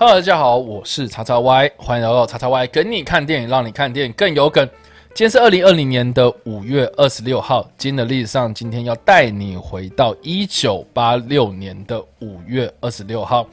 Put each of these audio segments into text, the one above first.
哈喽大家好，我是叉叉 Y，欢迎来到叉叉 Y 跟你看电影，让你看电影更有梗。今天是二零二零年的五月二十六号，今天的历史上，今天要带你回到一九八六年的五月二十六号，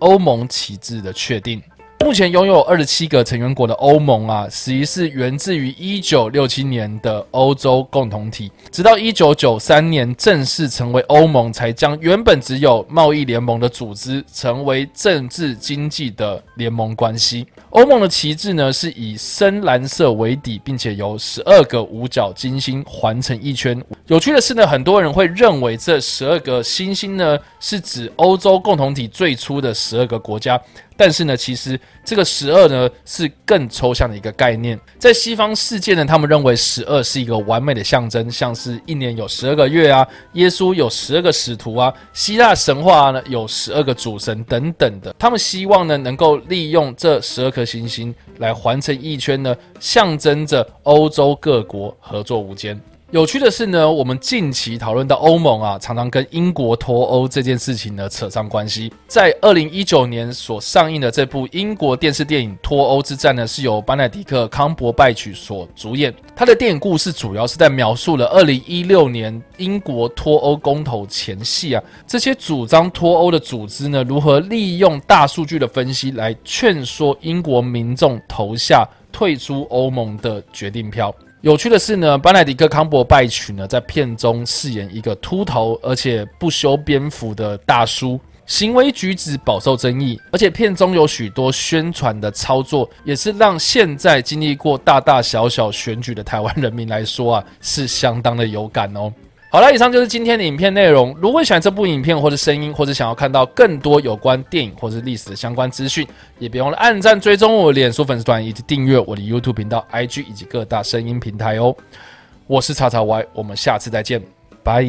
欧盟旗帜的确定。目前拥有二十七个成员国的欧盟啊，实际是源自于一九六七年的欧洲共同体，直到一九九三年正式成为欧盟，才将原本只有贸易联盟的组织成为政治经济的联盟关系。欧盟的旗帜呢，是以深蓝色为底，并且由十二个五角金星环成一圈。有趣的是呢，很多人会认为这十二个星星呢，是指欧洲共同体最初的十二个国家。但是呢，其实这个十二呢，是更抽象的一个概念。在西方世界呢，他们认为十二是一个完美的象征，像是一年有十二个月啊，耶稣有十二个使徒啊，希腊神话呢有十二个主神等等的。他们希望呢，能够利用这十二颗。行星来环成一圈呢，象征着欧洲各国合作无间。有趣的是呢，我们近期讨论到欧盟啊，常常跟英国脱欧这件事情呢扯上关系。在二零一九年所上映的这部英国电视电影《脱欧之战》呢，是由班奈狄克·康伯拜曲所主演。他的电影故事主要是在描述了二零一六年英国脱欧公投前夕啊，这些主张脱欧的组织呢，如何利用大数据的分析来劝说英国民众投下退出欧盟的决定票。有趣的是呢，班奈迪克·康伯拜曲呢，在片中饰演一个秃头而且不修边幅的大叔，行为举止饱受争议，而且片中有许多宣传的操作，也是让现在经历过大大小小选举的台湾人民来说啊，是相当的有感哦。好了，以上就是今天的影片内容。如果喜欢这部影片或者声音，或者想要看到更多有关电影或者历史的相关资讯，也别忘了按赞、追踪我的脸书粉丝团，以及订阅我的 YouTube 频道、IG 以及各大声音平台哦。我是叉叉 Y，我们下次再见，拜。